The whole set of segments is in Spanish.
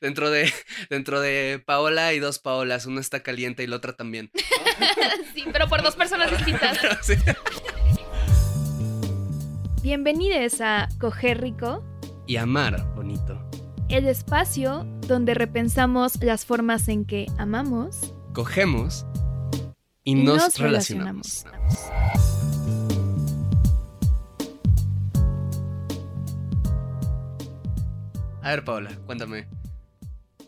Dentro de, dentro de Paola hay dos Paolas, una está caliente y la otra también. sí, pero por dos personas distintas. Sí. Bienvenidos a Coger Rico, Y amar bonito. el espacio donde repensamos las formas en que amamos Cogemos y, y nos, relacionamos. A ver, Paola, cuéntame.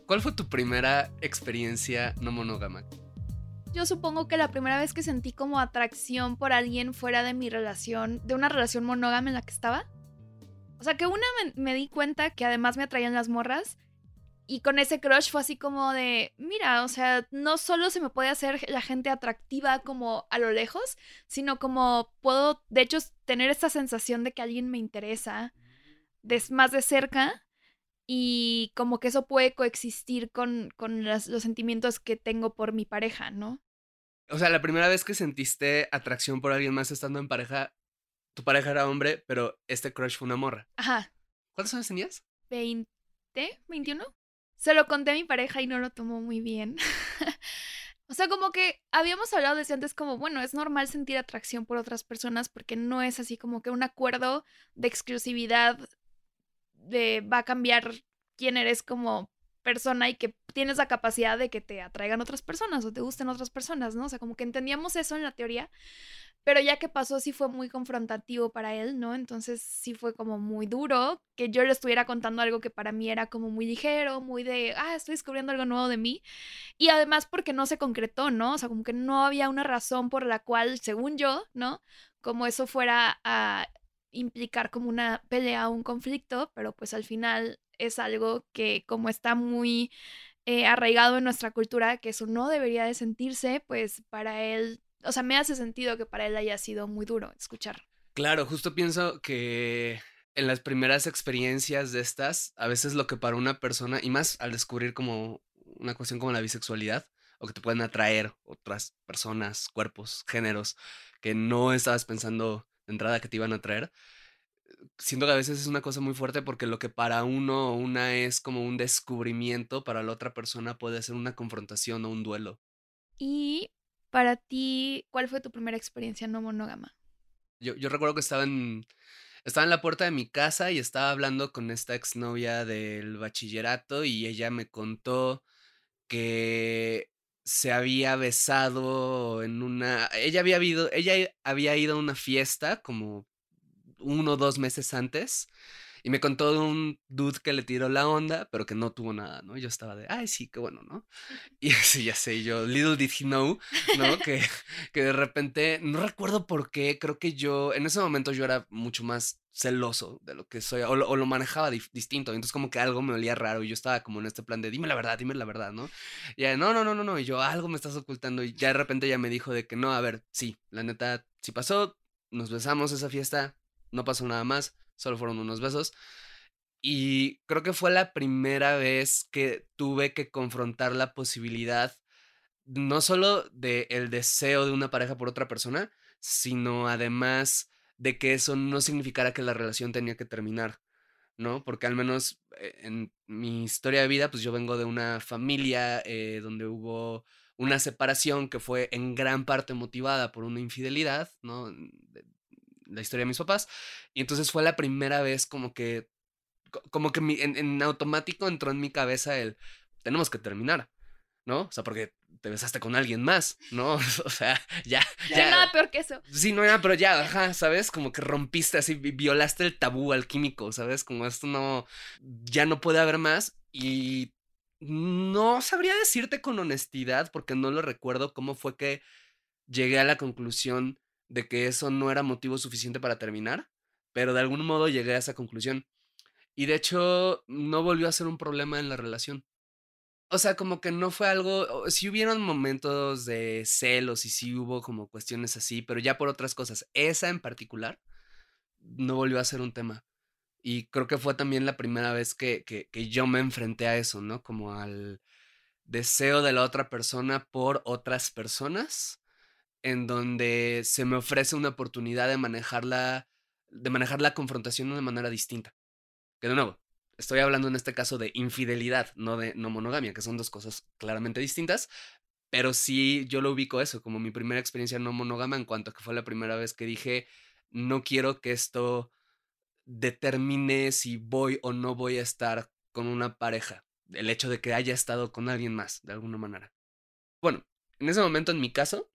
¿Cuál fue tu primera experiencia no monógama? Yo supongo que la primera vez que sentí como atracción por alguien fuera de mi relación, de una relación monógama en la que estaba. O sea, que una me, di cuenta que además me atraían las morras. Y con ese crush fue así como de, mira, o sea, no solo se me puede hacer la gente atractiva como a lo lejos, sino como puedo, de hecho, tener esta sensación de que alguien me interesa más de cerca y como que eso puede coexistir con, con las- los sentimientos que tengo por mi pareja, ¿no? O sea, la primera vez que sentiste atracción por alguien más estando en pareja, tu pareja era hombre, pero este crush fue una morra. Ajá, ¿Cuántos años tenías? 20, 21. Se lo conté a mi pareja y no lo tomó muy bien. o sea, como que habíamos hablado desde antes como, bueno, es normal sentir atracción por otras personas porque no es así como que un acuerdo de exclusividad de va a cambiar quién eres como persona y que tienes la capacidad de que te atraigan otras personas o te gusten otras personas, ¿no? O sea, como que entendíamos eso en la teoría, pero ya que pasó sí fue muy confrontativo para él, ¿no? Entonces sí fue como muy duro que yo le estuviera contando algo que para mí era como muy ligero, muy de, ah, estoy descubriendo algo nuevo de mí. Y además porque no se concretó, ¿no? O sea, como que no había una razón por la cual, según yo, ¿no? Como eso fuera a implicar como una pelea o un conflicto, pero pues al final es algo que como está muy eh, arraigado en nuestra cultura, que eso no debería de sentirse, pues para él, o sea, me hace sentido que para él haya sido muy duro escuchar. Claro, justo pienso que en las primeras experiencias de estas, a veces lo que para una persona, y más al descubrir como una cuestión como la bisexualidad, o que te pueden atraer otras personas, cuerpos, géneros, que no estabas pensando entrada que te iban a atraer, siento que a veces es una cosa muy fuerte porque lo que para uno o una es como un descubrimiento, para la otra persona puede ser una confrontación o un duelo. Y para ti, ¿cuál fue tu primera experiencia no monógama? Yo, yo recuerdo que estaba en, estaba en la puerta de mi casa y estaba hablando con esta exnovia del bachillerato y ella me contó que se había besado en una... Ella había ido, ella había ido a una fiesta como uno o dos meses antes y me contó de un dude que le tiró la onda, pero que no tuvo nada, ¿no? Y Yo estaba de, ay, sí, qué bueno, ¿no? Y sí, ya sé, yo, little did he know, ¿no? que, que de repente, no recuerdo por qué, creo que yo, en ese momento yo era mucho más celoso de lo que soy, o lo, o lo manejaba distinto, entonces como que algo me olía raro y yo estaba como en este plan de, dime la verdad, dime la verdad, ¿no? Y ella, no, no, no, no, no, y yo, algo me estás ocultando, y ya de repente ella me dijo de que no, a ver, sí, la neta, sí pasó, nos besamos esa fiesta, no pasó nada más, solo fueron unos besos. Y creo que fue la primera vez que tuve que confrontar la posibilidad no solo de el deseo de una pareja por otra persona, sino además de que eso no significara que la relación tenía que terminar, ¿no? Porque al menos eh, en mi historia de vida, pues yo vengo de una familia eh, donde hubo una separación que fue en gran parte motivada por una infidelidad, ¿no? La historia de mis papás. Y entonces fue la primera vez como que, co- como que mi- en, en automático entró en mi cabeza el, tenemos que terminar. ¿no? O sea, porque te besaste con alguien más, ¿no? O sea, ya, ya. No hay nada peor que eso. Sí, no, ya, pero ya, ajá, ¿sabes? Como que rompiste así, violaste el tabú alquímico, ¿sabes? Como esto no, ya no puede haber más y no sabría decirte con honestidad porque no lo recuerdo cómo fue que llegué a la conclusión de que eso no era motivo suficiente para terminar, pero de algún modo llegué a esa conclusión. Y de hecho, no volvió a ser un problema en la relación. O sea, como que no fue algo, sí hubieron momentos de celos y sí hubo como cuestiones así, pero ya por otras cosas. Esa en particular no volvió a ser un tema. Y creo que fue también la primera vez que, que, que yo me enfrenté a eso, ¿no? Como al deseo de la otra persona por otras personas, en donde se me ofrece una oportunidad de manejarla, de manejar la confrontación de una manera distinta. Que de nuevo, Estoy hablando en este caso de infidelidad, no de no monogamia, que son dos cosas claramente distintas, pero sí yo lo ubico eso como mi primera experiencia no monógama en cuanto a que fue la primera vez que dije, no quiero que esto determine si voy o no voy a estar con una pareja, el hecho de que haya estado con alguien más, de alguna manera. Bueno, en ese momento en mi caso,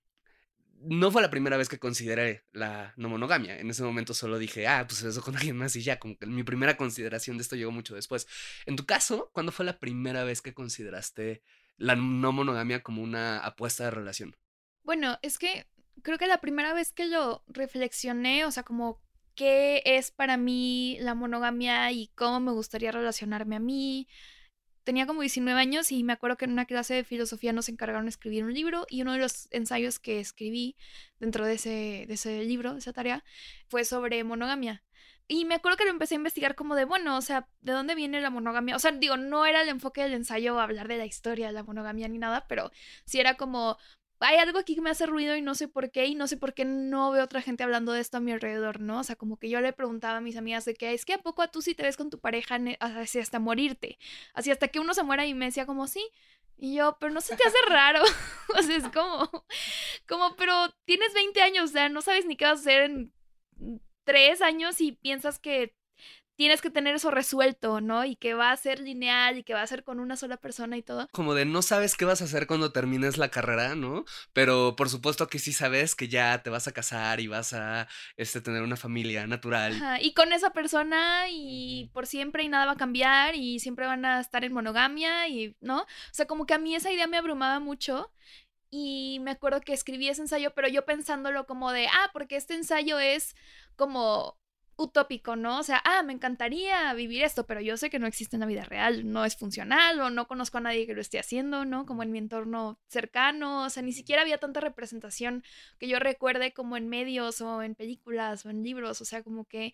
no fue la primera vez que consideré la no monogamia. En ese momento solo dije, ah, pues eso con alguien más y ya, como que mi primera consideración de esto llegó mucho después. En tu caso, ¿cuándo fue la primera vez que consideraste la no monogamia como una apuesta de relación? Bueno, es que creo que la primera vez que lo reflexioné, o sea, como qué es para mí la monogamia y cómo me gustaría relacionarme a mí, tenía como 19 años y me acuerdo que en una clase de filosofía nos encargaron de escribir un libro y uno de los ensayos que escribí dentro de ese, de ese libro, de esa tarea, fue sobre monogamia. Y me acuerdo que lo empecé a investigar como de, bueno, o sea, ¿de dónde viene la monogamia? O sea, digo, no era el enfoque del ensayo hablar de la historia de la monogamia ni nada, pero sí era como, hay algo aquí que me hace ruido y no sé por qué, y no sé por qué no veo otra gente hablando de esto a mi alrededor, ¿no? O sea, como que yo le preguntaba a mis amigas de que es que a poco a tú sí te ves con tu pareja así hasta morirte, así hasta que uno se muera y me decía como sí. Y yo, pero no se te hace raro. o sea, es como, como, pero tienes 20 años, o sea, no sabes ni qué vas a hacer en tres años y piensas que tienes que tener eso resuelto, ¿no? Y que va a ser lineal y que va a ser con una sola persona y todo. Como de no sabes qué vas a hacer cuando termines la carrera, ¿no? Pero por supuesto que sí sabes que ya te vas a casar y vas a este, tener una familia natural. Y con esa persona y por siempre y nada va a cambiar y siempre van a estar en monogamia y, ¿no? O sea, como que a mí esa idea me abrumaba mucho y me acuerdo que escribí ese ensayo, pero yo pensándolo como de, ah, porque este ensayo es como utópico, ¿no? O sea, ah, me encantaría vivir esto, pero yo sé que no existe en la vida real, no es funcional o no conozco a nadie que lo esté haciendo, ¿no? Como en mi entorno cercano, o sea, ni siquiera había tanta representación que yo recuerde como en medios o en películas o en libros, o sea, como que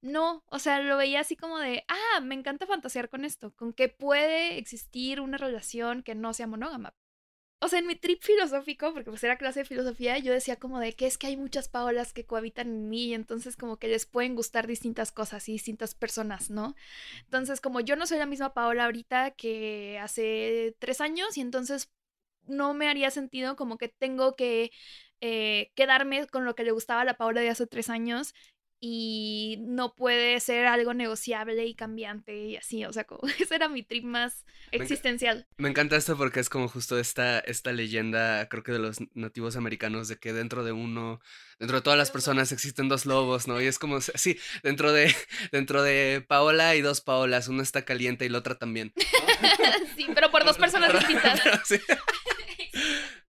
no, o sea, lo veía así como de, ah, me encanta fantasear con esto, con que puede existir una relación que no sea monógama, o sea, en mi trip filosófico, porque pues era clase de filosofía, yo decía como de que es que hay muchas Paolas que cohabitan en mí y entonces como que les pueden gustar distintas cosas y distintas personas, ¿no? Entonces como yo no soy la misma Paola ahorita que hace tres años y entonces no me haría sentido como que tengo que eh, quedarme con lo que le gustaba a la Paola de hace tres años y no puede ser algo negociable y cambiante y así, o sea, como ese era mi trip más existencial. Me, encanta esto porque es como justo esta, esta leyenda, creo que de los nativos americanos, de que dentro de uno, dentro de todas las personas existen dos lobos, ¿no? Y es como, sí, dentro de, dentro de Paola hay dos Paolas, una está caliente y la otra también. sí, pero por dos personas distintas.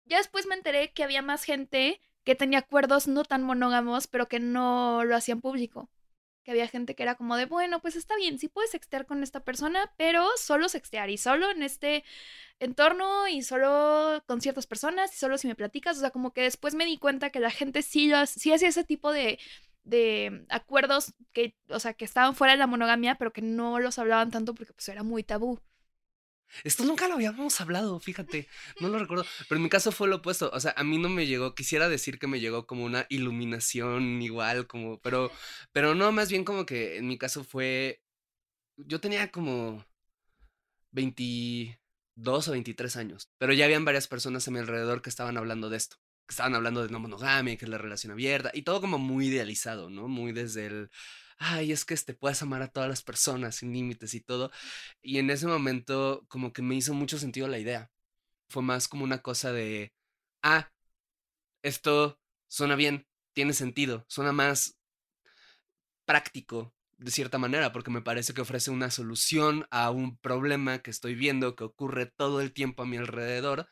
ya después me enteré que había más gente que tenía acuerdos no tan monógamos, pero que no lo hacían público. Que había gente que era como de, bueno, pues está bien, sí puedes sextear con esta persona, pero solo sextear y solo en este entorno y solo con ciertas personas y solo si me platicas. O sea, como que después me di cuenta que la gente sí, sí hacía ese tipo de, de acuerdos que, o sea, que estaban fuera de la monogamia, pero que no los hablaban tanto porque pues era muy tabú. Esto nunca lo habíamos hablado, fíjate, no lo recuerdo, pero en mi caso fue lo opuesto, o sea, a mí no me llegó, quisiera decir que me llegó como una iluminación igual, como, pero, pero no, más bien como que en mi caso fue, yo tenía como 22 o 23 años, pero ya habían varias personas a mi alrededor que estaban hablando de esto, que estaban hablando de no monogamia, que es la relación abierta, y todo como muy idealizado, ¿no? Muy desde el ay, es que este, puedes amar a todas las personas sin límites y todo. Y en ese momento como que me hizo mucho sentido la idea. Fue más como una cosa de, ah, esto suena bien, tiene sentido, suena más práctico de cierta manera, porque me parece que ofrece una solución a un problema que estoy viendo que ocurre todo el tiempo a mi alrededor,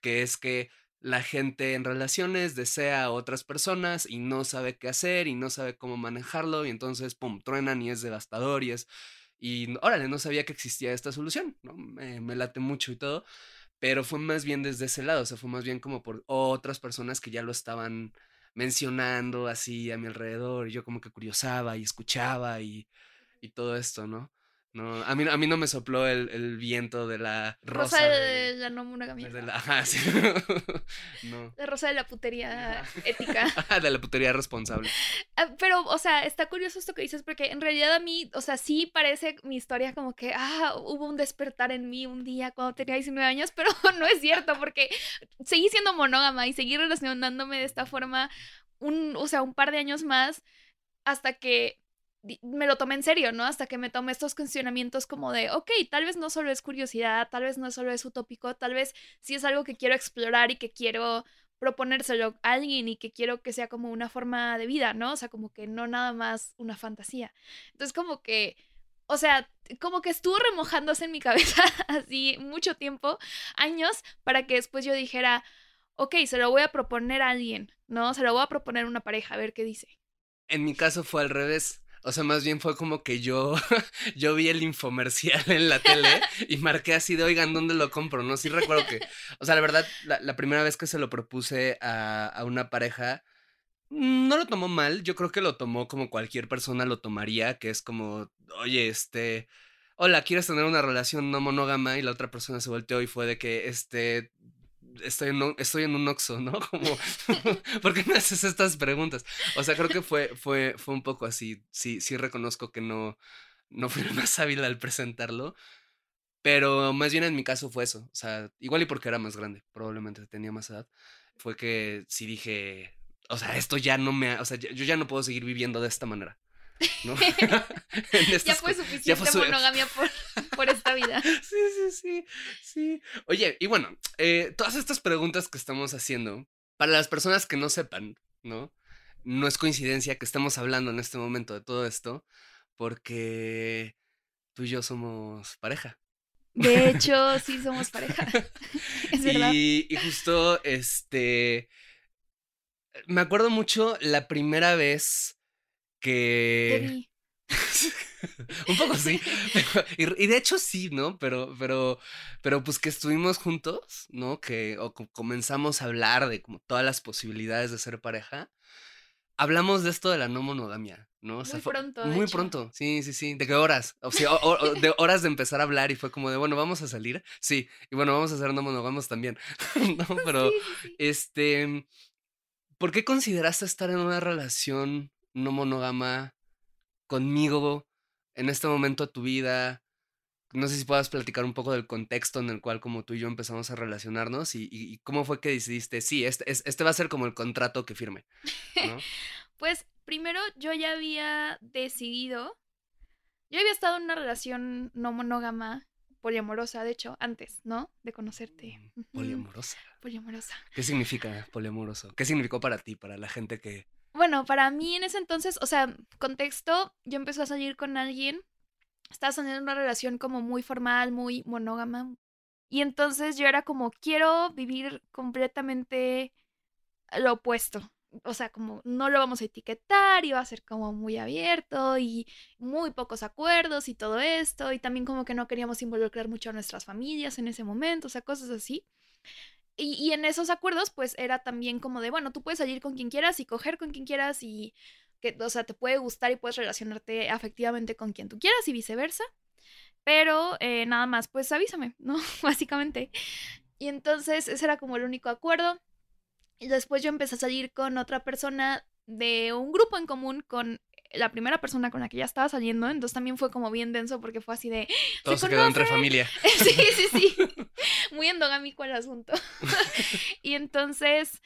que es que la gente en relaciones desea a otras personas y no sabe qué hacer y no sabe cómo manejarlo y entonces, pum, truenan y es devastador y es... Y órale, no sabía que existía esta solución, ¿no? Me, late mucho y todo, pero fue más bien desde ese lado, o sea, fue más bien como por otras personas que ya lo estaban mencionando así a mi alrededor, y yo como que curiosaba y escuchaba y, y todo esto, ¿no? No, a mí, a mí no me sopló el, el viento de la rosa. Rosa de, la no monogamia. de la, ajá, sí. no. La rosa de la putería ética. de la putería responsable. Ah, Pero, o sea, está curioso esto que dices, porque en realidad a mí, o sea, sí parece mi historia como que, ah, hubo un despertar en mí un día cuando tenía 19 años, pero no es cierto, porque seguí siendo monógama y seguí relacionándome de esta forma un, o sea, un par de años más hasta que me lo tomé en serio, ¿no? Hasta que me tomé estos cuestionamientos como de, ok, tal vez no solo es curiosidad, tal vez no solo es utópico, tal vez sí es algo que quiero explorar y que quiero proponérselo a alguien y que quiero que sea como una forma de vida, ¿no? O sea, como que no nada más una fantasía. Entonces, como que, o sea, como que estuvo remojándose en mi cabeza así mucho tiempo, años, para que después yo dijera, ok, se lo voy a proponer a alguien, ¿no? Se lo voy a proponer a una pareja, a ver qué dice. En mi caso fue al revés. O sea, más bien fue como que yo, yo vi el infomercial en la tele y marqué así de, oigan, ¿dónde lo compro? No, sí recuerdo que, o sea, la verdad, la, la primera vez que se lo propuse a, a una pareja, no lo tomó mal, yo creo que lo tomó como cualquier persona lo tomaría, que es como, oye, este, hola, ¿quieres tener una relación no monógama? Y la otra persona se volteó y fue de que, este, estoy en un, estoy en un Oxxo, ¿no? Como, ¿por qué me haces estas preguntas? O sea, creo que fue, fue, fue un poco así. Sí, sí reconozco que no, no fui más hábil al presentarlo. Pero más bien en mi caso fue eso. O sea, igual y porque era más grande, probablemente tenía más edad. Fue que sí dije, o sea, esto ya no me, o sea, yo ya no puedo seguir viviendo de esta manera. Ya fue suficiente su- monogamia por, por esta vida. Sí, sí, sí, sí. Oye, y bueno, eh, todas estas preguntas que estamos haciendo, para las personas que no sepan, ¿no? No es coincidencia que estemos hablando en este momento de todo esto, porque tú y yo somos pareja. De hecho, sí somos pareja. Es verdad. Y, y justo, este, me acuerdo mucho la primera vez que... Un poco sí. Y, de hecho sí, ¿no? Pero, pero, pero pues que estuvimos juntos, ¿no? Que o co- comenzamos a hablar de como todas las posibilidades de ser pareja. Hablamos de esto de la no monogamia, ¿no? O sea, Muy pronto, Muy hecho. pronto, sí, sí, sí. ¿De qué horas? O sea, o- o- de horas de empezar a hablar y fue como de, bueno, vamos a salir. Sí, y bueno, vamos a hacer no monogamos también. ¿No? Pero, Sí, sí, sí. este, ¿por qué consideraste estar en una relación no monógama conmigo en este momento de tu vida? No sé si puedas platicar un poco del contexto en el cual como tú y yo empezamos a relacionarnos y, cómo fue que decidiste, sí, este, es- este va a ser como el contrato que firme, ¿no? Pues primero yo ya había decidido, yo había estado en una relación no monógama, poliamorosa, de hecho, antes, ¿no? De conocerte. Mm, Poliamorosa. Poliamorosa. ¿Qué significa poliamoroso? ¿Qué significó para ti, para la gente que... Bueno, para mí en ese entonces, o sea, contexto, yo empecé a salir con alguien, estaba teniendo una relación como muy formal, muy monógama, y entonces yo era como, quiero vivir completamente lo opuesto. O sea, como no lo vamos a etiquetar y va a ser como muy abierto y muy pocos acuerdos y todo esto. Y también como que no queríamos involucrar mucho a nuestras familias en ese momento, o sea, cosas así. Y, en esos acuerdos, pues era también como de, bueno, tú puedes salir con quien quieras y coger con quien quieras y que, o sea, te puede gustar y puedes relacionarte afectivamente con quien tú quieras y viceversa. Pero eh, nada más, pues avísame, ¿no? Básicamente. Y entonces ese era como el único acuerdo. Y después yo empecé a salir con otra persona de un grupo en común con la primera persona con la que ya estaba saliendo. Entonces también fue como bien denso porque fue así de, Todo se, quedó entre familia. sí, sí, sí. Muy endogámico el asunto. y entonces,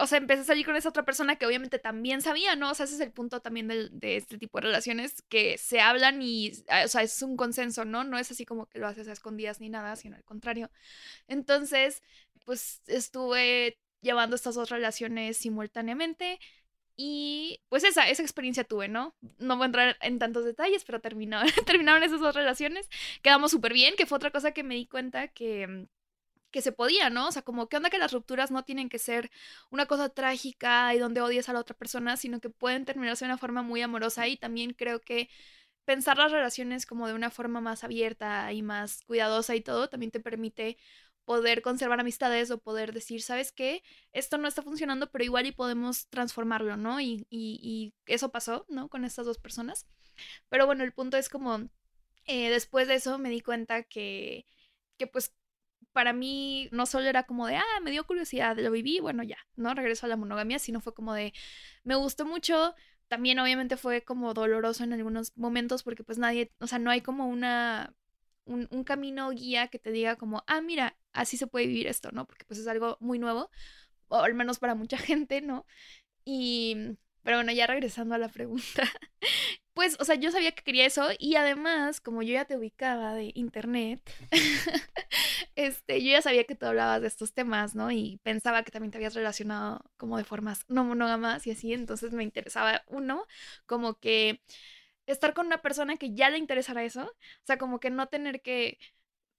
o sea, empecé a salir con esa otra persona que obviamente también sabía, ¿no? O sea, ese es el punto también del- de este tipo de relaciones que se hablan y, ah, o sea, es un consenso, ¿no? No es así como que lo haces a escondidas ni nada, sino al contrario. Entonces, pues estuve llevando estas dos relaciones simultáneamente. Y pues esa, esa experiencia tuve, ¿no? No voy a entrar en tantos detalles, pero terminó, terminaron esas dos relaciones. Quedamos súper bien, que fue otra cosa que me di cuenta que, mm, que se podía, ¿no? O sea, como que onda que las rupturas no tienen que ser una cosa trágica y donde odias a la otra persona, sino que pueden terminarse de una forma muy amorosa y también creo que pensar las relaciones como de una forma más abierta y más cuidadosa y todo también te permite poder conservar amistades o poder decir, ¿sabes qué? Esto no está funcionando, pero igual y podemos transformarlo, ¿no? Y, y, eso pasó, ¿no? Con estas dos personas. Pero bueno, el punto es como, eh, después de eso me di cuenta que, que pues para mí no solo era como de, ah, me dio curiosidad, lo viví, bueno, ya, ¿no? Regreso a la monogamia, sino fue como de, me gustó mucho, también obviamente fue como doloroso en algunos momentos porque pues nadie, o sea, no hay como una un, camino guía que te diga como, ah, mira, así se puede vivir esto, ¿no? Porque pues es algo muy nuevo, o al menos para mucha gente, ¿no? Y, pero bueno, ya regresando a la pregunta, pues, o sea, yo sabía que quería eso y además, como yo ya te ubicaba de internet, este, yo ya sabía que tú hablabas de estos temas, ¿no? Y pensaba que también te habías relacionado como de formas no monógamas y así, entonces me interesaba uno, como que estar con una persona que ya le interesara eso. O sea, como que no tener que.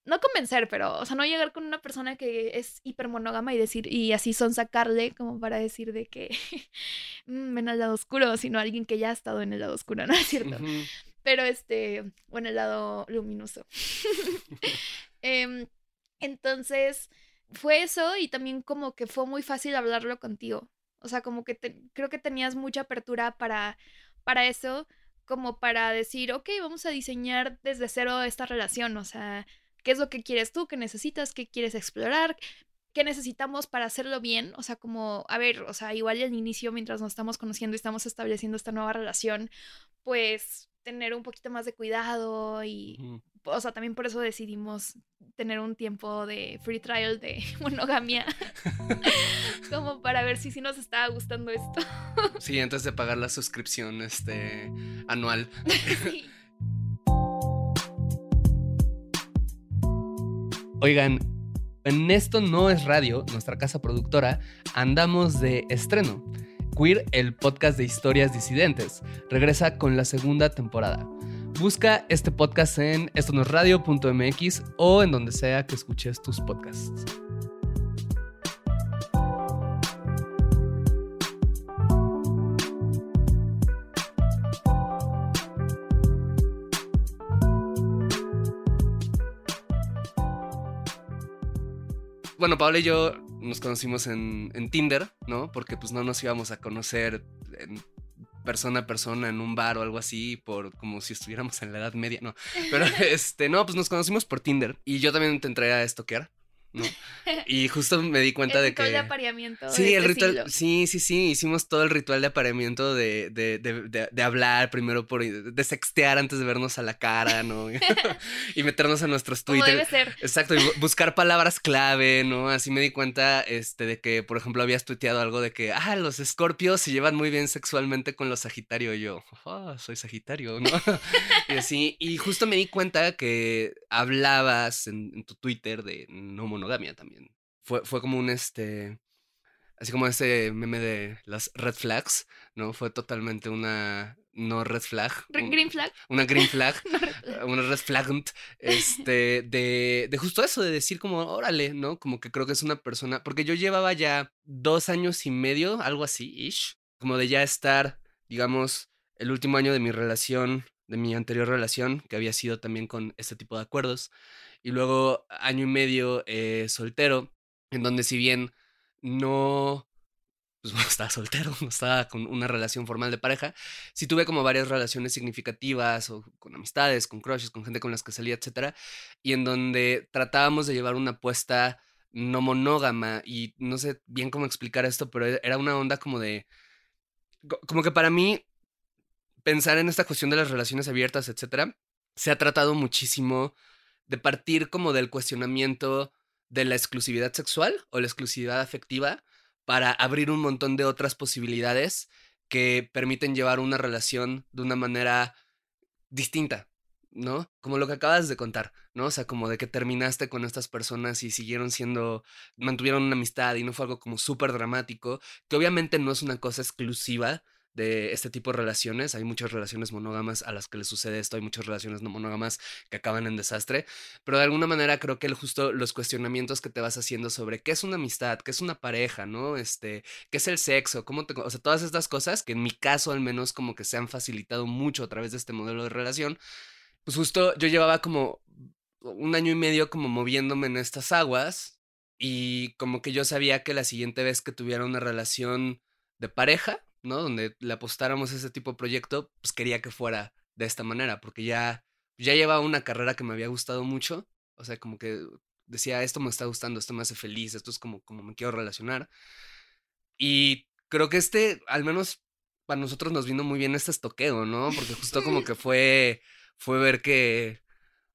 No convencer, pero, o sea, no llegar con una persona que es hipermonógama y decir, y así son sacarle, como para decir de que mm, ven al lado oscuro, sino alguien que ya ha estado en el lado oscuro, ¿no es cierto? Pero este, o en el lado luminoso. Em, entonces, fue eso y también como que fue muy fácil hablarlo contigo. O sea, como que creo que tenías mucha apertura para, para eso como para decir, ok, vamos a diseñar desde cero esta relación, o sea, ¿qué es lo que quieres tú? ¿Qué necesitas? ¿Qué quieres explorar? ¿Qué necesitamos para hacerlo bien? O sea, como, a ver, o sea, igual al inicio, mientras nos estamos conociendo y estamos estableciendo esta nueva relación, pues tener un poquito más de cuidado y, o sea, también por eso decidimos tener un tiempo de free trial de monogamia, como para ver si sí nos estaba gustando esto. sí, antes de pagar la suscripción este, anual. Oigan, en esto no es radio, nuestra casa productora, andamos de estreno. Queer, el podcast de historias disidentes, regresa con la segunda temporada. Busca este podcast en estonosradio.mx o en donde sea que escuches tus podcasts. Bueno, Pablo y yo nos conocimos en, Tinder, ¿no? Porque pues no nos íbamos a conocer en persona a persona en un bar o algo así, por como si estuviéramos en la Edad Media, no. Pero este, no, pues nos conocimos por Tinder y yo también te entré a estoquear. Y justo me di cuenta de que... El ritual de apareamiento. Sí, el este ritual, sí, sí, sí, hicimos todo el ritual de apareamiento de, de, de, de, hablar primero por... de sextear antes de vernos a la cara, ¿no? y meternos en nuestros Twitter. Exacto, y buscar palabras clave, ¿no? Así me di cuenta este, de que, por ejemplo, habías tuiteado algo de que, ah, los escorpios se llevan muy bien sexualmente con los sagitario. Y yo, oh, soy sagitario, ¿no? y así, y justo me di cuenta que hablabas en, en tu Twitter de no monogamia también. Fue, fue como un este. Así como ese meme de las red flags, ¿no? Fue totalmente una no red flag. Green flag. Una green flag. una red flag. Este, de, de justo eso, de decir como, órale, ¿no? Como que creo que es una persona. Porque yo llevaba ya dos años y medio, algo así, ish. Como de ya estar, digamos, el último año de mi relación, de mi anterior relación, que había sido también con este tipo de acuerdos y luego año y medio eh, soltero, en donde si bien no, pues estaba soltero, no estaba con una relación formal de pareja, sí tuve como varias relaciones significativas o con amistades, con crushes, con gente con las que salía, etcétera, y en donde tratábamos de llevar una apuesta no monógama y no sé bien cómo explicar esto, pero e, era una onda como de, como que para mí pensar en esta cuestión de las relaciones abiertas, etcétera, se ha tratado muchísimo de partir como del cuestionamiento de la exclusividad sexual o la exclusividad afectiva para abrir un montón de otras posibilidades que permiten llevar una relación de una manera distinta, ¿no? Como lo que acabas de contar, ¿no? O sea, como de que terminaste con estas personas y siguieron siendo, mantuvieron una amistad y no fue algo como súper dramático, que obviamente no es una cosa exclusiva de este tipo de relaciones. Hay muchas relaciones monógamas a las que les sucede esto, hay muchas relaciones no monógamas que acaban en desastre, pero de alguna manera creo que el, justo los cuestionamientos que te vas haciendo sobre qué es una amistad, qué es una pareja, ¿no? Este, qué es el sexo, cómo te, o sea, todas estas cosas que en mi caso al menos como que se han facilitado mucho a través de este modelo de relación, pues justo yo llevaba como un año y medio como moviéndome en estas aguas y como que yo sabía que la siguiente vez que tuviera una relación de pareja, ¿no? Donde le apostáramos a ese tipo de proyecto, pues quería que fuera de esta manera, porque ya, ya llevaba una carrera que me había gustado mucho, o sea, como que decía, esto me está gustando, esto me hace feliz, esto es como, como me quiero relacionar. Y creo que este, al menos para nosotros nos vino muy bien este estoqueo, ¿no? Porque justo como que fue, fue ver que,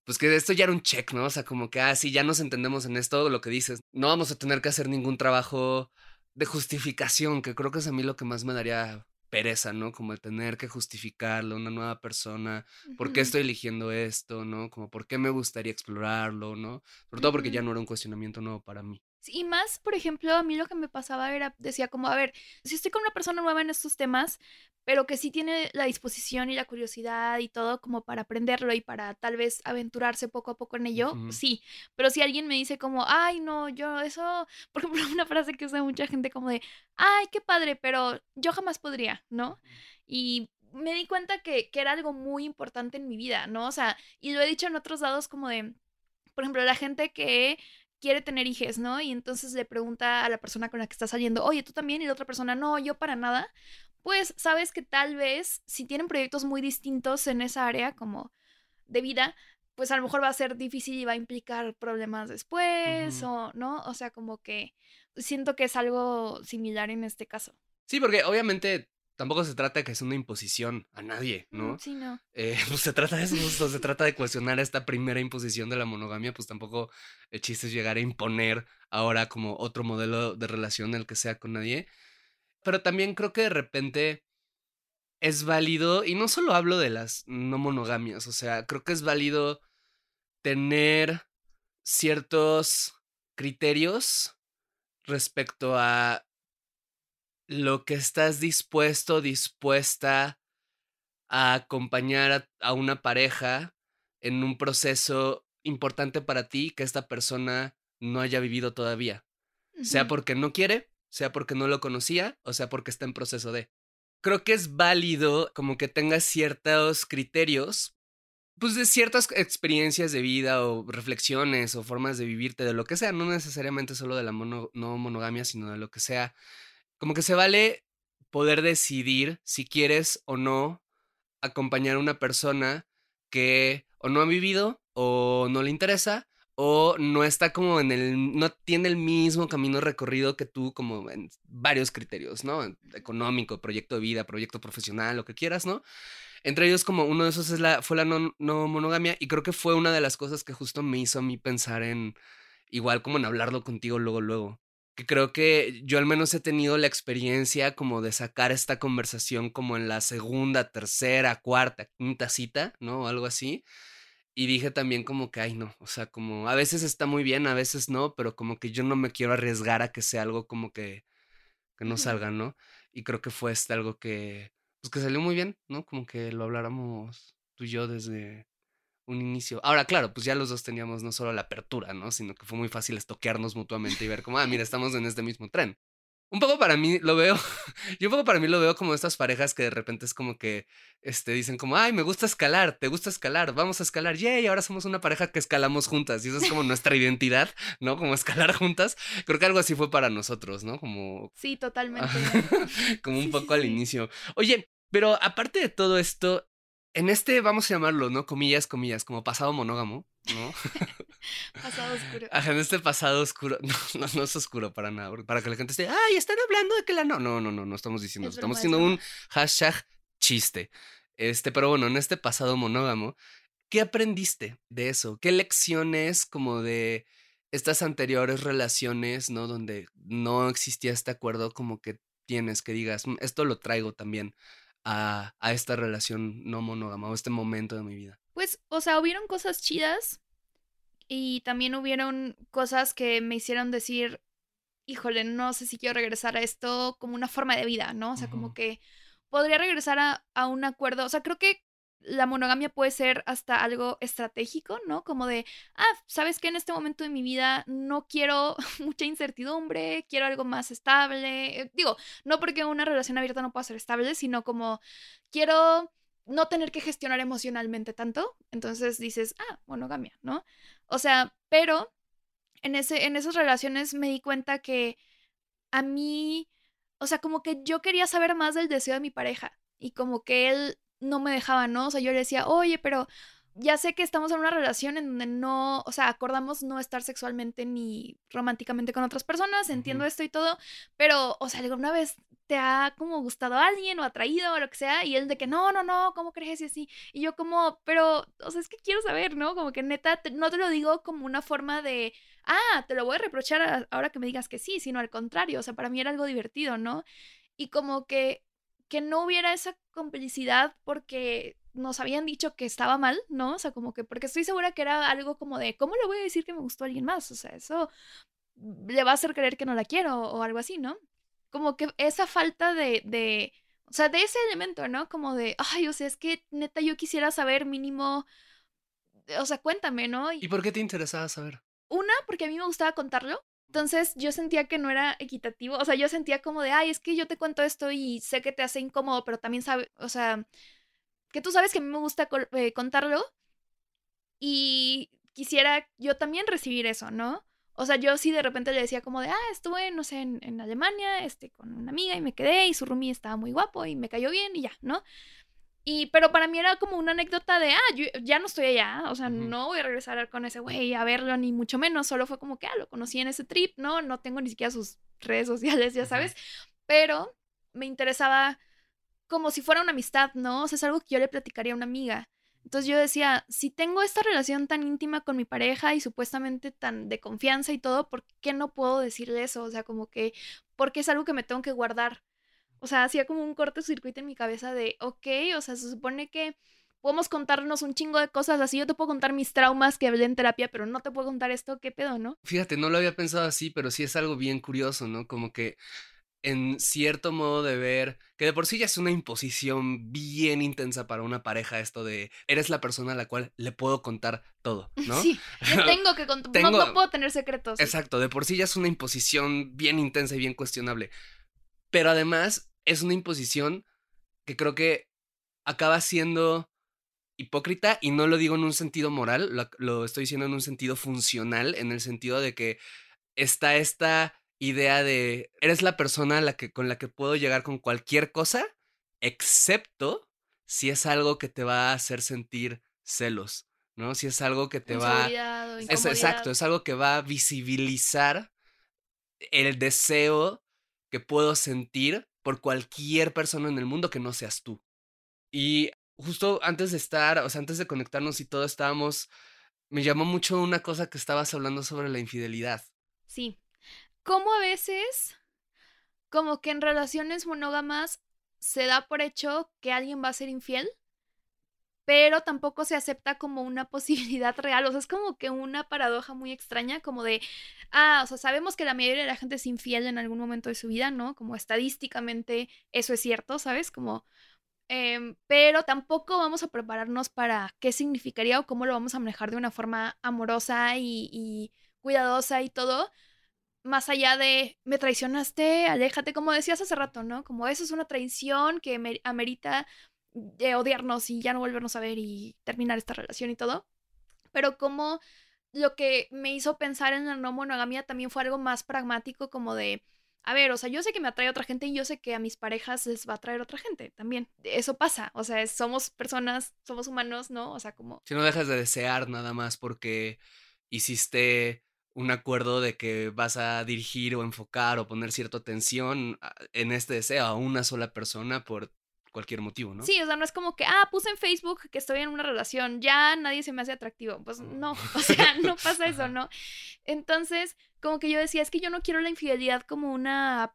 pues que esto ya era un check, ¿no? O sea, como que, ah, sí, ya nos entendemos en esto, lo que dices. No vamos a tener que hacer ningún trabajo de justificación, que creo que es a mí lo que más me daría pereza, ¿no? Como de tener que justificarlo, una nueva persona, por qué estoy eligiendo esto, ¿no? Como por qué me gustaría explorarlo, ¿no? Sobre todo porque ya no era un cuestionamiento nuevo para mí. Y más, por ejemplo, a mí lo que me pasaba era, decía como, a ver, si estoy con una persona nueva en estos temas, pero que sí tiene la disposición y la curiosidad y todo como para aprenderlo y para tal vez aventurarse poco a poco en ello, sí. Pero si alguien me dice como, ay, no, yo eso, por ejemplo, una frase que usa mucha gente como de, ay, qué padre, pero yo jamás podría, ¿no? Y me di cuenta que, que era algo muy importante en mi vida, ¿no? O sea, y lo he dicho en otros lados como de, por ejemplo, la gente que quiere tener hijos, ¿no? Y entonces le pregunta a la persona con la que está saliendo, oye, tú también, y la otra persona, no, yo para nada, pues sabes que tal vez si tienen proyectos muy distintos en esa área como de vida, pues a lo mejor va a ser difícil y va a implicar problemas después, o, ¿no? O sea, como que siento que es algo similar en este caso. Sí, porque obviamente tampoco se trata de que es una imposición a nadie, ¿no? Sí, no. Eh, pues se trata de eso, se trata de cuestionar esta primera imposición de la monogamia, pues tampoco el chiste es llegar a imponer ahora como otro modelo de relación el que sea con nadie. Pero también creo que de repente es válido, y no solo hablo de las no monogamias, o sea, creo que es válido tener ciertos criterios respecto a lo que estás dispuesto, dispuesta a acompañar a, una pareja en un proceso importante para ti que esta persona no haya vivido todavía. Sea porque no quiere, sea porque no lo conocía o sea porque está en proceso de. Creo que es válido como que tengas ciertos criterios, pues de ciertas experiencias de vida o reflexiones o formas de vivirte, de lo que sea, no necesariamente solo de la no monogamia, sino de lo que sea como que se vale poder decidir si quieres o no acompañar a una persona que o no ha vivido o no le interesa o no está como en el, no tiene el mismo camino recorrido que tú, como en varios criterios, ¿no? Económico, proyecto de vida, proyecto profesional, lo que quieras, ¿no? Entre ellos, como uno de esos es la, fue la no, no monogamia y creo que fue una de las cosas que justo me hizo a mí pensar en, igual como en hablarlo contigo luego, luego que creo que yo al menos he tenido la experiencia como de sacar esta conversación como en la segunda, tercera, cuarta, quinta cita, ¿no? O algo así. Y dije también como que, ay, no, o sea, como a veces está muy bien, a veces no, pero como que yo no me quiero arriesgar a que sea algo como que, que no salga, ¿no? Y creo que fue este algo que, pues que salió muy bien, ¿no? Como que lo habláramos tú y yo desde, un inicio. Ahora, claro, pues ya los dos teníamos no solo la apertura, ¿no? Sino que fue muy fácil estoquearnos mutuamente y ver como, ah, mira, estamos en este mismo tren. Un poco para mí lo veo, yo un poco para mí lo veo como estas parejas que de repente es como que este, dicen como, ay, me gusta escalar, te gusta escalar, vamos a escalar, yay, ahora somos una pareja que escalamos juntas y eso es como nuestra identidad, ¿no? Como escalar juntas. Creo que algo así fue para nosotros, ¿no? Como... Sí, totalmente. como un poco al inicio. Oye, pero aparte de todo esto, en este, vamos a llamarlo, ¿no? Comillas, comillas, como pasado monógamo, ¿no? pasado oscuro. Ajá, en este pasado oscuro, no, no, es oscuro para nada, para que la gente esté, ay, están hablando de que la no, no, no, no, no estamos diciendo, estamos haciendo un hashtag chiste. Este, pero bueno, en este pasado monógamo, ¿qué aprendiste de eso? ¿Qué lecciones como de estas anteriores relaciones, ¿no? Donde no existía este acuerdo, como que tienes que digas, mm, esto lo traigo también a, esta relación no monógama o este momento de mi vida? Pues, o sea, hubieron cosas chidas y también hubieron cosas que me hicieron decir, híjole, no sé si quiero regresar a esto como una forma de vida, ¿no? O sea, como que podría regresar a, a, un acuerdo. O sea, creo que la monogamia puede ser hasta algo estratégico, ¿no? Como de, ah, sabes que en este momento de mi vida no quiero mucha incertidumbre, quiero algo más estable. Eh, digo, no porque una relación abierta no pueda ser estable, sino como quiero no tener que gestionar emocionalmente tanto. Entonces dices, ah, monogamia, ¿no? O sea, pero en, ese, en esas relaciones me di cuenta que a mí, o sea, como que yo quería saber más del deseo de mi pareja y como que él no me dejaba, ¿no? O sea, yo le decía, oye, pero ya sé que estamos en una relación en donde no, o sea, acordamos no estar sexualmente ni románticamente con otras personas, entiendo esto y todo, pero, o sea, alguna vez te ha como gustado a alguien o atraído o lo que sea, y él de que no, no, no, ¿cómo crees? Y así, y yo como, pero, o sea, es que quiero saber, ¿no? Como que neta, no te lo digo como una forma de, ah, te lo voy a reprochar ahora que me digas que sí, sino al contrario, o sea, para mí era algo divertido, ¿no? Y como que que no hubiera esa complicidad porque nos habían dicho que estaba mal, ¿no? O sea, como que, porque estoy segura que era algo como de, ¿cómo le voy a decir que me gustó a alguien más? O sea, eso le va a hacer creer que no la quiero o algo así, ¿no? Como que esa falta de, de, o sea, de ese elemento, ¿no? Como de, ay, o sea, es que neta yo quisiera saber mínimo, o sea, cuéntame, ¿no? ¿Y por qué te interesaba saber? Una, porque a mí me gustaba contarlo. Entonces yo sentía que no era equitativo, o sea, yo sentía como de, ay, es que yo te cuento esto y sé que te hace incómodo, pero también sabe, o sea, que tú sabes que a mí me gusta eh, contarlo y quisiera yo también recibir eso, ¿no? O sea, yo sí de repente le decía como de, ah, estuve, no sé, en, Alemania, este, con una amiga y me quedé y su roomie estaba muy guapo y me cayó bien y ya, ¿no? Y, pero para mí era como una anécdota de, ah, yo ya no estoy allá, o sea, no voy a regresar con ese güey a verlo, ni mucho menos, solo fue como que, ah, lo conocí en ese trip, ¿no? No tengo ni siquiera sus redes sociales, ya sabes, pero me interesaba como si fuera una amistad, ¿no? O sea, es algo que yo le platicaría a una amiga. Entonces yo decía, si tengo esta relación tan íntima con mi pareja y supuestamente tan de confianza y todo, ¿por qué no puedo decirle eso? O sea, como que, porque es algo que me tengo que guardar. O sea, hacía como un cortocircuito en mi cabeza de, ok, o sea, se supone que podemos contarnos un chingo de cosas así. Yo te puedo contar mis traumas que hablé en terapia, pero no te puedo contar esto, ¿qué pedo, no? Fíjate, no lo había pensado así, pero sí es algo bien curioso, ¿no? Como que en cierto modo de ver, que de por sí ya es una imposición bien intensa para una pareja esto de eres la persona a la cual le puedo contar todo, ¿no? Sí, tengo que contar, no, no, puedo tener secretos. Exacto, de por sí ya es una imposición bien intensa y bien cuestionable. Pero además es una imposición que creo que acaba siendo hipócrita y no lo digo en un sentido moral, lo, estoy diciendo en un sentido funcional, en el sentido de que está esta idea de eres la persona la que, con la que puedo llegar con cualquier cosa, excepto si es algo que te va a hacer sentir celos, ¿no? Si es algo que te va... Es, exacto, es algo que va a visibilizar el deseo que puedo sentir por cualquier persona en el mundo que no seas tú. Y justo antes de estar, o sea, antes de conectarnos y todo, estábamos, me llamó mucho una cosa que estabas hablando sobre la infidelidad. Sí. Como a veces, como que en relaciones monógamas se da por hecho que alguien va a ser infiel pero tampoco se acepta como una posibilidad real. O sea, es como que una paradoja muy extraña, como de, ah, o sea, sabemos que la mayoría de la gente es infiel en algún momento de su vida, ¿no? Como estadísticamente eso es cierto, ¿sabes? Como, em, pero tampoco vamos a prepararnos para qué significaría o cómo lo vamos a manejar de una forma amorosa y, y cuidadosa y todo. Más allá de me traicionaste, aléjate, como decías hace rato, ¿no? Como eso es una traición que amerita odiarnos y ya no volvernos a ver y terminar esta relación y todo. Pero como lo que me hizo pensar en la no monogamia también fue algo más pragmático, como de, a ver, o sea, yo sé que me atrae otra gente y yo sé que a mis parejas les va a atraer otra gente también. Eso pasa, o sea, somos personas, somos humanos, ¿no? O sea, como... Si no dejas de desear nada más porque hiciste un acuerdo de que vas a dirigir o enfocar o poner cierta atención ah, en este deseo a una sola persona por cualquier motivo, ¿no? Sí, o sea, no es como que, ah, puse en Facebook que estoy en una relación, ya nadie se me hace atractivo. Pues no, o sea, no pasa eso, ¿no? Entonces, como que yo decía, es que yo no quiero la infidelidad como una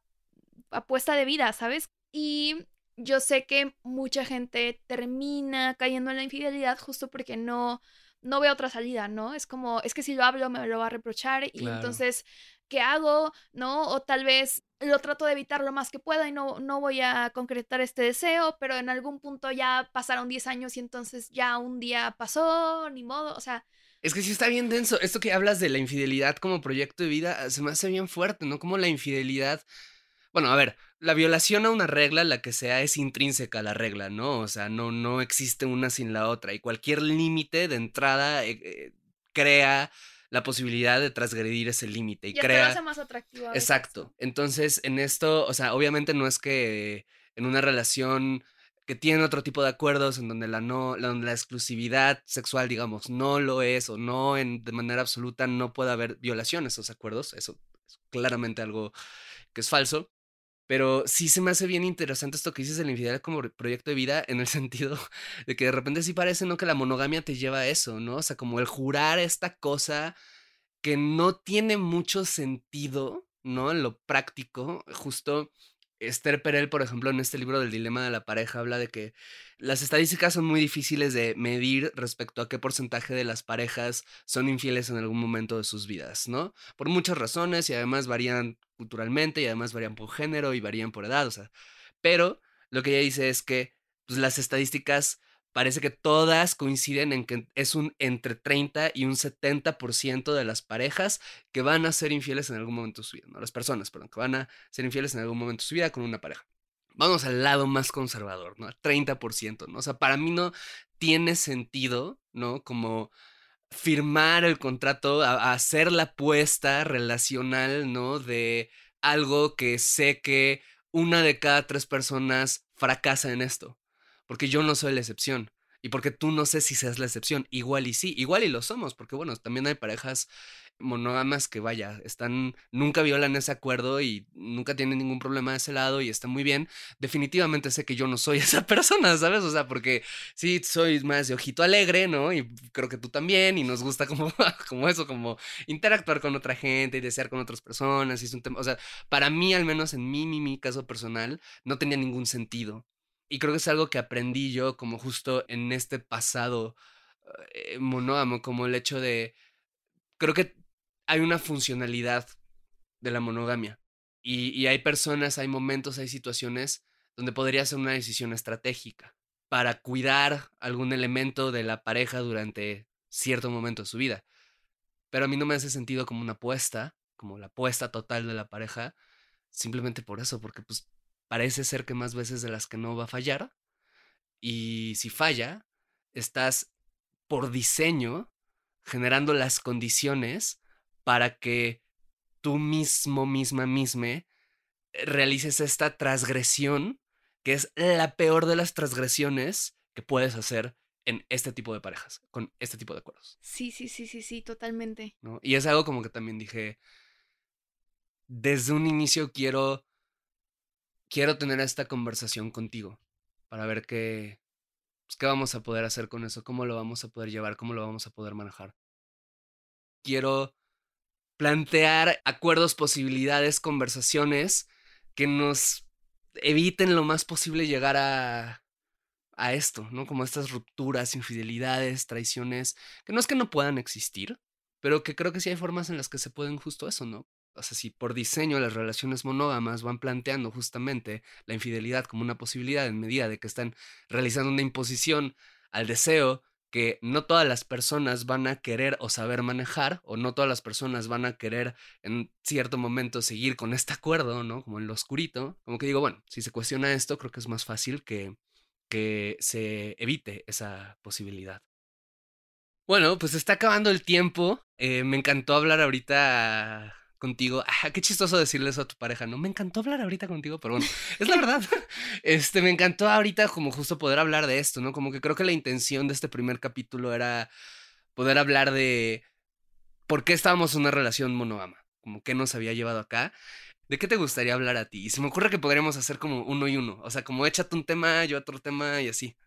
apuesta de vida, ¿sabes? Y yo sé que mucha gente termina cayendo en la infidelidad justo porque no, no ve otra salida, ¿no? Es como, es que si lo hablo me lo va a reprochar y entonces, ¿qué hago? ¿No? O tal vez lo trato de evitar lo más que pueda y no, no voy a concretar este deseo, pero en algún punto ya pasaron 10 años y entonces ya un día pasó, ni modo, o sea... Es que sí está bien denso. Esto que hablas de la infidelidad como proyecto de vida se me hace bien fuerte, ¿no? Como la infidelidad bueno, a ver, la violación a una regla, la que sea, es intrínseca a la regla, ¿no? O sea, no, no existe una sin la otra. Y cualquier límite de entrada eh, eh, crea la posibilidad de transgredir ese límite. Y, crea. hace más atractivo. Exacto. Entonces, en esto, o sea, obviamente no es que en una relación que tiene otro tipo de acuerdos en donde la no, donde la exclusividad sexual, digamos, no lo es o no en, de manera absoluta no puede haber violación a esos acuerdos. Eso es claramente algo que es falso. Pero sí se me hace bien interesante esto que dices de la infidelidad como proyecto de vida, en el sentido de que de repente sí parece, ¿no? Que la monogamia te lleva a eso, ¿no? O sea, como el jurar esta cosa que no tiene mucho sentido, ¿no? En lo práctico, justo Esther Perel, por ejemplo, en este libro del dilema de la pareja, habla de que las estadísticas son muy difíciles de medir respecto a qué porcentaje de las parejas son infieles en algún momento de sus vidas, ¿no? Por muchas razones y además varían culturalmente y además varían por género y varían por edad, o sea. Pero lo que ella dice es que pues, las estadísticas parece que todas coinciden en que es un entre 30 y un 70% de las parejas que van a ser infieles en algún momento de su vida, no las personas, perdón, que van a ser infieles en algún momento de su vida con una pareja. Vamos al lado más conservador, ¿no? 30%, ¿no? O sea, para mí no tiene sentido, ¿no? Como firmar el contrato, hacer la apuesta relacional, ¿no? De algo que sé que una de cada tres personas fracasa en esto porque yo no soy la excepción. Y porque tú no sé si seas la excepción. Igual y sí, igual y lo somos, porque bueno, también hay parejas monógamas que vaya, están, nunca violan ese acuerdo y nunca tienen ningún problema de ese lado y está muy bien. Definitivamente sé que yo no soy esa persona, ¿sabes? O sea, porque sí, soy más de ojito alegre, ¿no? Y creo que tú también y nos gusta como, como eso, como interactuar con otra gente y desear con otras personas es un tema, o sea, para mí, al menos en mí, mi, mi caso personal, no tenía ningún sentido y creo que es algo que aprendí yo como justo en este pasado eh, monógamo, como el hecho de, creo que hay una funcionalidad de la monogamia. Y, y hay personas, hay momentos, hay situaciones donde podría ser una decisión estratégica para cuidar algún elemento de la pareja durante cierto momento de su vida. Pero a mí no me hace sentido como una apuesta, como la apuesta total de la pareja, simplemente por eso, porque pues parece ser que más veces de las que no va a fallar. Y si falla, estás por diseño generando las condiciones para que tú mismo, misma, misma, realices esta transgresión, que es la peor de las transgresiones que puedes hacer en este tipo de parejas, con este tipo de acuerdos. Sí, sí, sí, sí, sí, totalmente. Y es algo como que también dije, desde un inicio quiero quiero tener esta conversación contigo para ver qué, pues, qué vamos a poder hacer con eso, cómo lo vamos a poder llevar, cómo lo vamos a poder manejar. Quiero plantear acuerdos, posibilidades, conversaciones que nos eviten lo más posible llegar a, a esto, ¿no? Como estas rupturas, infidelidades, traiciones, que no es que no puedan existir, pero que creo que sí hay formas en las que se pueden justo eso, ¿no? O sea, si por diseño las relaciones monógamas van planteando justamente la infidelidad como una posibilidad en medida de que están realizando una imposición al deseo que no todas las personas van a querer o saber manejar, o no todas las personas van a querer en cierto momento seguir con este acuerdo, ¿no? Como en lo oscurito. Como que digo, bueno, si se cuestiona esto, creo que es más fácil que, que se evite esa posibilidad. Bueno, pues está acabando el tiempo. Eh, me encantó hablar ahorita contigo. Ah, qué chistoso decirle eso a tu pareja, ¿no? Me encantó hablar ahorita contigo, pero bueno, es la verdad. Este, me encantó ahorita como justo poder hablar de esto, ¿no? Como que creo que la intención de este primer capítulo era poder hablar de por qué estábamos en una relación monógama, como qué nos había llevado acá. ¿De qué te gustaría hablar a ti? Y se me ocurre que podríamos hacer como uno y uno. O sea, como échate un tema, yo otro tema y así.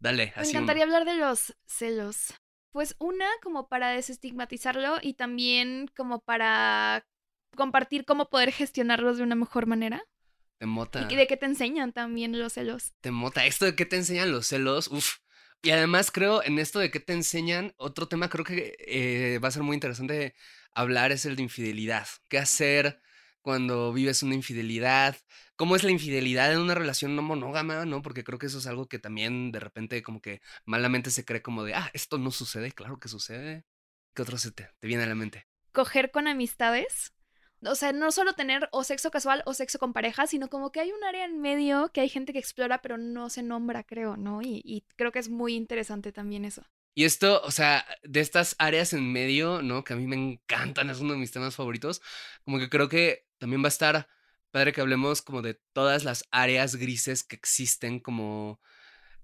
Dale, así. Me encantaría hablar de los celos. Pues una como para desestigmatizarlo y también como para compartir cómo poder gestionarlos de una mejor manera. Te mota. ¿Y de qué te enseñan también los celos? Te mota. Esto de qué te enseñan los celos, uff. Y además creo en esto de qué te enseñan, otro tema creo que eh, va a ser muy interesante hablar es el de infidelidad. ¿Qué hacer cuando vives una infidelidad? ¿Cómo es la infidelidad en una relación no monógama? ¿No? Porque creo que eso es algo que también de repente como que malamente se cree como de, ah, esto no sucede, claro que sucede. ¿Qué otro se te, viene a la mente? Coger con amistades o sea, no solo tener o sexo casual o sexo con pareja, sino como que hay un área en medio que hay gente que explora, pero no se nombra, creo, ¿no? Y, creo que es muy interesante también eso. Y esto, o sea, de estas áreas en medio, ¿no? Que a mí me encantan, es uno de mis temas favoritos, como que creo que también va a estar padre que hablemos como de todas las áreas grises que existen como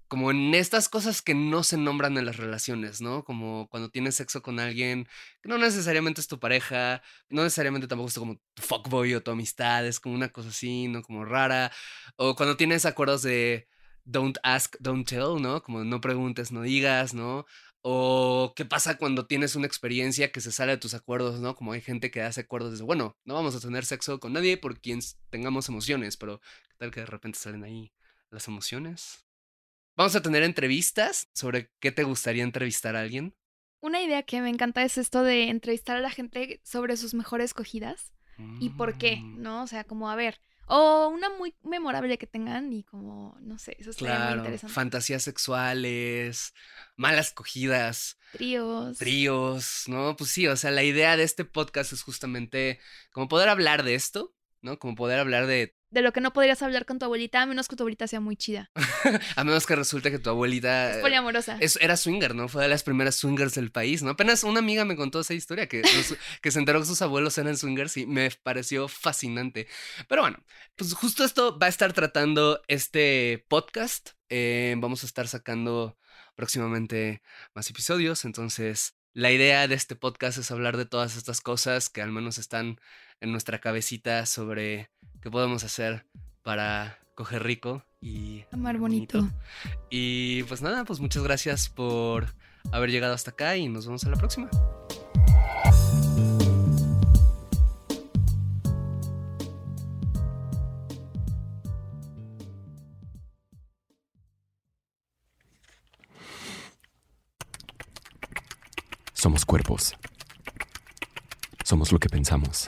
como en estas cosas que no se nombran en las relaciones, ¿no? Como cuando tienes sexo con alguien que no necesariamente es tu pareja, no necesariamente tampoco es como tu fuckboy o tu amistad, es como una cosa así, ¿no? Como rara. O cuando tienes acuerdos de don't ask, don't tell, ¿no? Como no preguntes, no digas, ¿no? O qué pasa cuando tienes una experiencia que se sale de tus acuerdos, ¿no? Como hay gente que hace acuerdos de, bueno, no vamos a tener sexo con nadie por quien tengamos emociones, pero ¿qué tal que de repente salen ahí las emociones? Vamos a tener entrevistas sobre qué te gustaría entrevistar a alguien. Una idea que me encanta es esto de entrevistar a la gente sobre sus mejores cogidas y por qué, mm. ¿no? O sea, como a ver, o una muy memorable que tengan y como, no sé, eso estaría muy interesante. Fantasías sexuales, malas cogidas. Tríos. Tríos, ¿no? Pues sí, o sea, la idea de este podcast es justamente como poder hablar de esto, ¿no? Como poder hablar de de lo que no podrías hablar con tu abuelita, a menos que tu abuelita sea muy chida. a menos que resulte que tu abuelita... Es poliamorosa. era swinger, ¿no? Fue de las primeras swingers del país, ¿no? Apenas una amiga me contó esa historia, que, que se enteró que sus abuelos eran swingers y me pareció fascinante. Pero bueno, pues justo esto va a estar tratando este podcast. Eh, vamos a estar sacando próximamente más episodios, entonces la idea de este podcast es hablar de todas estas cosas que al menos están en nuestra cabecita sobre qué podemos hacer para coger rico y amar bonito. Y pues nada, pues muchas gracias por haber llegado hasta acá y nos vemos en la próxima. Somos cuerpos. Somos lo que pensamos.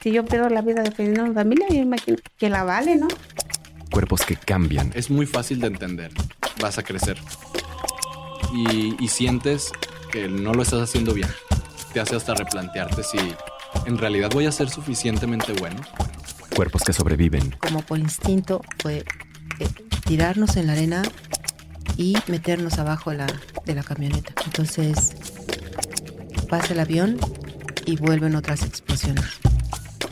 Si yo pierdo la vida defendiendo a mi familia, yo imagino que la vale, ¿no? Cuerpos que cambian. Es muy fácil de entender. Vas a crecer. Y, y sientes que no lo estás haciendo bien. Te hace hasta replantearte si en realidad voy a ser suficientemente bueno. Cuerpos que sobreviven. Como por instinto fue eh, tirarnos en la arena y meternos abajo la, de la camioneta. Entonces pasa el avión y vuelven otras explosiones.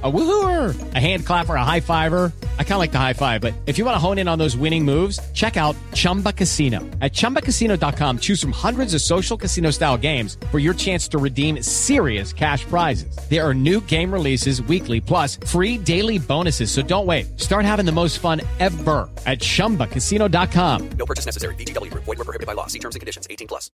A woohooer, a hand clapper, a high fiver. I kind of like the high five, but if you want to hone in on those winning moves, check out Chumba Casino. At chumbacasino.com, choose from hundreds of social casino style games for your chance to redeem serious cash prizes. There are new game releases weekly, plus free daily bonuses. So don't wait. Start having the most fun ever at chumbacasino.com. No purchase necessary. Group. Void were prohibited by law. See terms and conditions. 18 plus.